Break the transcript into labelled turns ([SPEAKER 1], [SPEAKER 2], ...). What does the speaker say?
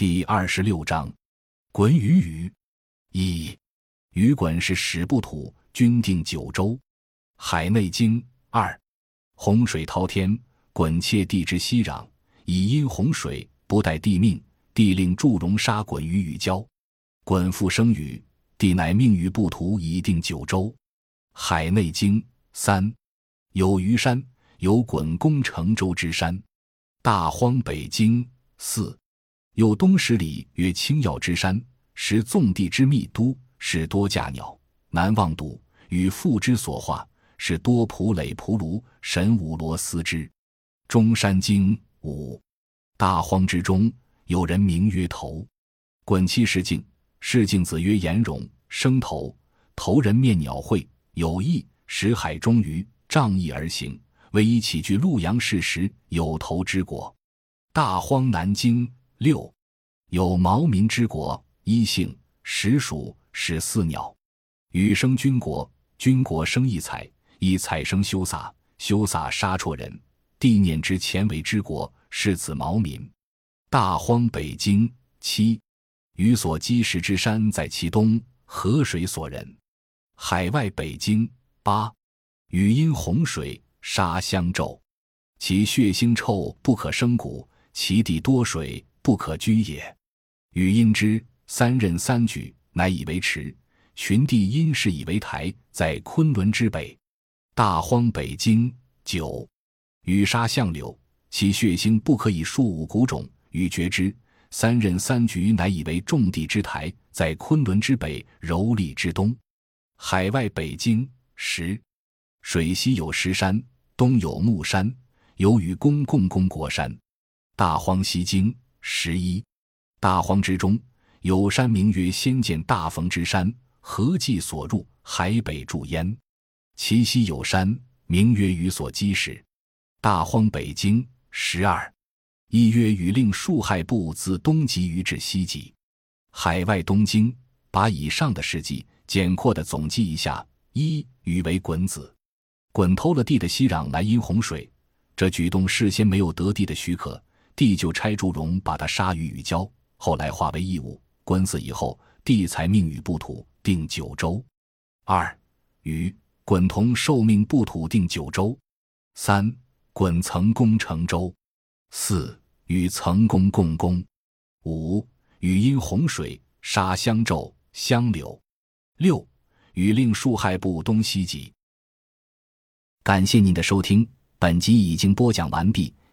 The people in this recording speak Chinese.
[SPEAKER 1] 第二十六章，滚与雨。一，雨滚是始不土，均定九州。海内经二，洪水滔天，滚切地之息壤，以因洪水不待地命，地令祝融沙滚于雨交，滚复生雨，地乃命雨不土，以定九州。海内经三，有虞山，有滚攻成州之山。大荒北经四。有东十里曰青药之山，是纵地之密都，是多驾鸟。南望堵，与父之所化，是多蒲垒蒲庐，神武罗斯之。中山经五，大荒之中，有人名曰头。滚其世境，世镜子曰颜荣，生头。头人面鸟喙，有翼，食海中鱼，仗翼而行。唯一起居陆阳市时，有头之国。大荒南经。六，有毛民之国，一姓，实属，十四鸟。羽生君国，君国生异彩，异彩生羞洒，羞洒杀绰人。地念之前为之国，是子毛民。大荒北京七，予所积石之山在其东，河水所人。海外北京八，语因洪水沙相骤，其血腥臭不可生谷，其地多水。不可居也。禹因之，三仞三举，乃以为池。群帝因是以为台，在昆仑之北。大荒北经九，禹杀相柳，其血腥不可以数五谷种。禹绝之，三仞三举，乃以为众地之台，在昆仑之北，柔利之东。海外北经十，水西有石山，东有木山，有与公共公国山。大荒西经。十一，大荒之中有山，名曰先见大逢之山，何计所入，海北注焉。其西有山，名曰予所积石。大荒北经十二，一曰禹令数害部自东极于至西极。海外东经，把以上的事迹简括的总计一下：一，禹为滚子，滚偷了地的熙壤来引洪水，这举动事先没有得地的许可。帝就差祝融把他杀于雨郊，后来化为异物。滚死以后，帝才命禹不土定九州。二，禹滚同受命不土定九州。三，滚曾攻成州。四，禹曾攻共工。五，禹因洪水杀相纣、相柳。六，禹令数害部东西极。感谢您的收听，本集已经播讲完毕。